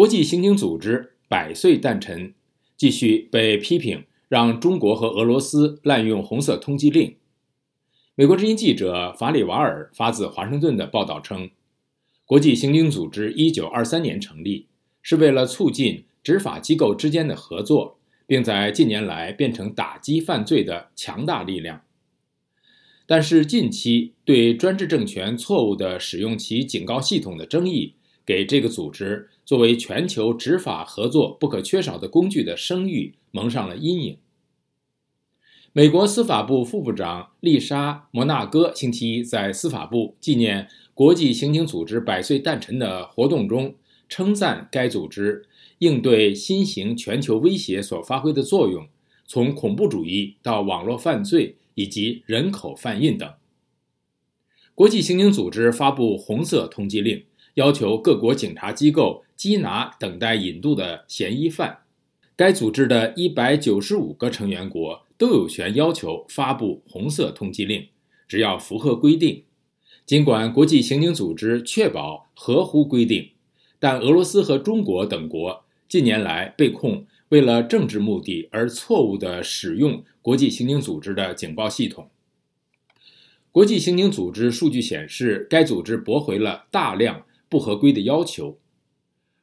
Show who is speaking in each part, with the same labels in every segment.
Speaker 1: 国际刑警组织百岁诞辰，继续被批评让中国和俄罗斯滥用红色通缉令。美国之音记者法里瓦尔发自华盛顿的报道称，国际刑警组织1923年成立，是为了促进执法机构之间的合作，并在近年来变成打击犯罪的强大力量。但是，近期对专制政权错误地使用其警告系统的争议，给这个组织作为全球执法合作不可缺少的工具的声誉蒙上了阴影。美国司法部副部长丽莎·摩纳哥星期一在司法部纪念国际刑警组织百岁诞辰的活动中，称赞该组织应对新型全球威胁所发挥的作用，从恐怖主义到网络犯罪。以及人口贩运等。国际刑警组织发布红色通缉令，要求各国警察机构缉拿等待引渡的嫌疑犯。该组织的一百九十五个成员国都有权要求发布红色通缉令，只要符合规定。尽管国际刑警组织确保合乎规定，但俄罗斯和中国等国近年来被控。为了政治目的而错误地使用国际刑警组织的警报系统。国际刑警组织数据显示，该组织驳回了大量不合规的要求。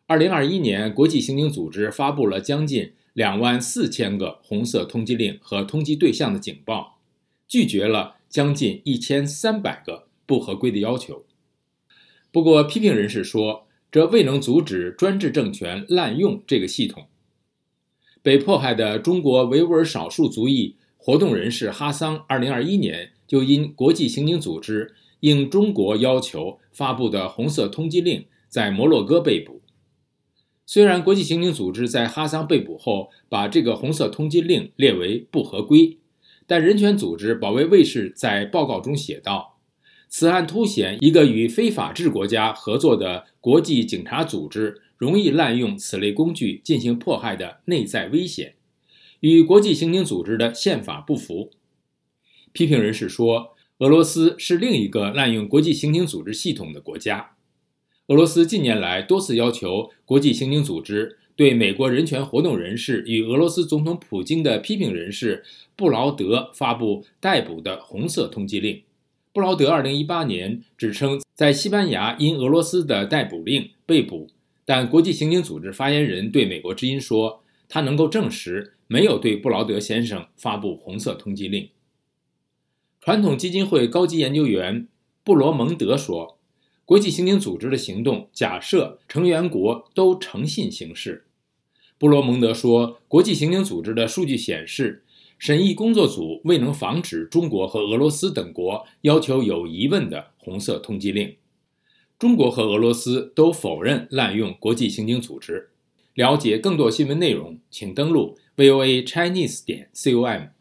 Speaker 1: 二零二一年，国际刑警组织发布了将近两万四千个红色通缉令和通缉对象的警报，拒绝了将近一千三百个不合规的要求。不过，批评人士说，这未能阻止专制政权滥用这个系统。被迫害的中国维吾尔少数族裔活动人士哈桑，二零二一年就因国际刑警组织应中国要求发布的红色通缉令，在摩洛哥被捕。虽然国际刑警组织在哈桑被捕后把这个红色通缉令列为不合规，但人权组织保卫卫士在报告中写道：“此案凸显一个与非法制国家合作的国际警察组织。”容易滥用此类工具进行迫害的内在危险，与国际刑警组织的宪法不符。批评人士说，俄罗斯是另一个滥用国际刑警组织系统的国家。俄罗斯近年来多次要求国际刑警组织对美国人权活动人士与俄罗斯总统普京的批评人士布劳德发布逮捕的红色通缉令。布劳德2018年指称，在西班牙因俄罗斯的逮捕令被捕。但国际刑警组织发言人对美国之音说，他能够证实没有对布劳德先生发布红色通缉令。传统基金会高级研究员布罗蒙德说，国际刑警组织的行动假设成员国都诚信行事。布罗蒙德说，国际刑警组织的数据显示，审议工作组未能防止中国和俄罗斯等国要求有疑问的红色通缉令。中国和俄罗斯都否认滥用国际刑警组织。了解更多新闻内容，请登录 voa chinese 点 com。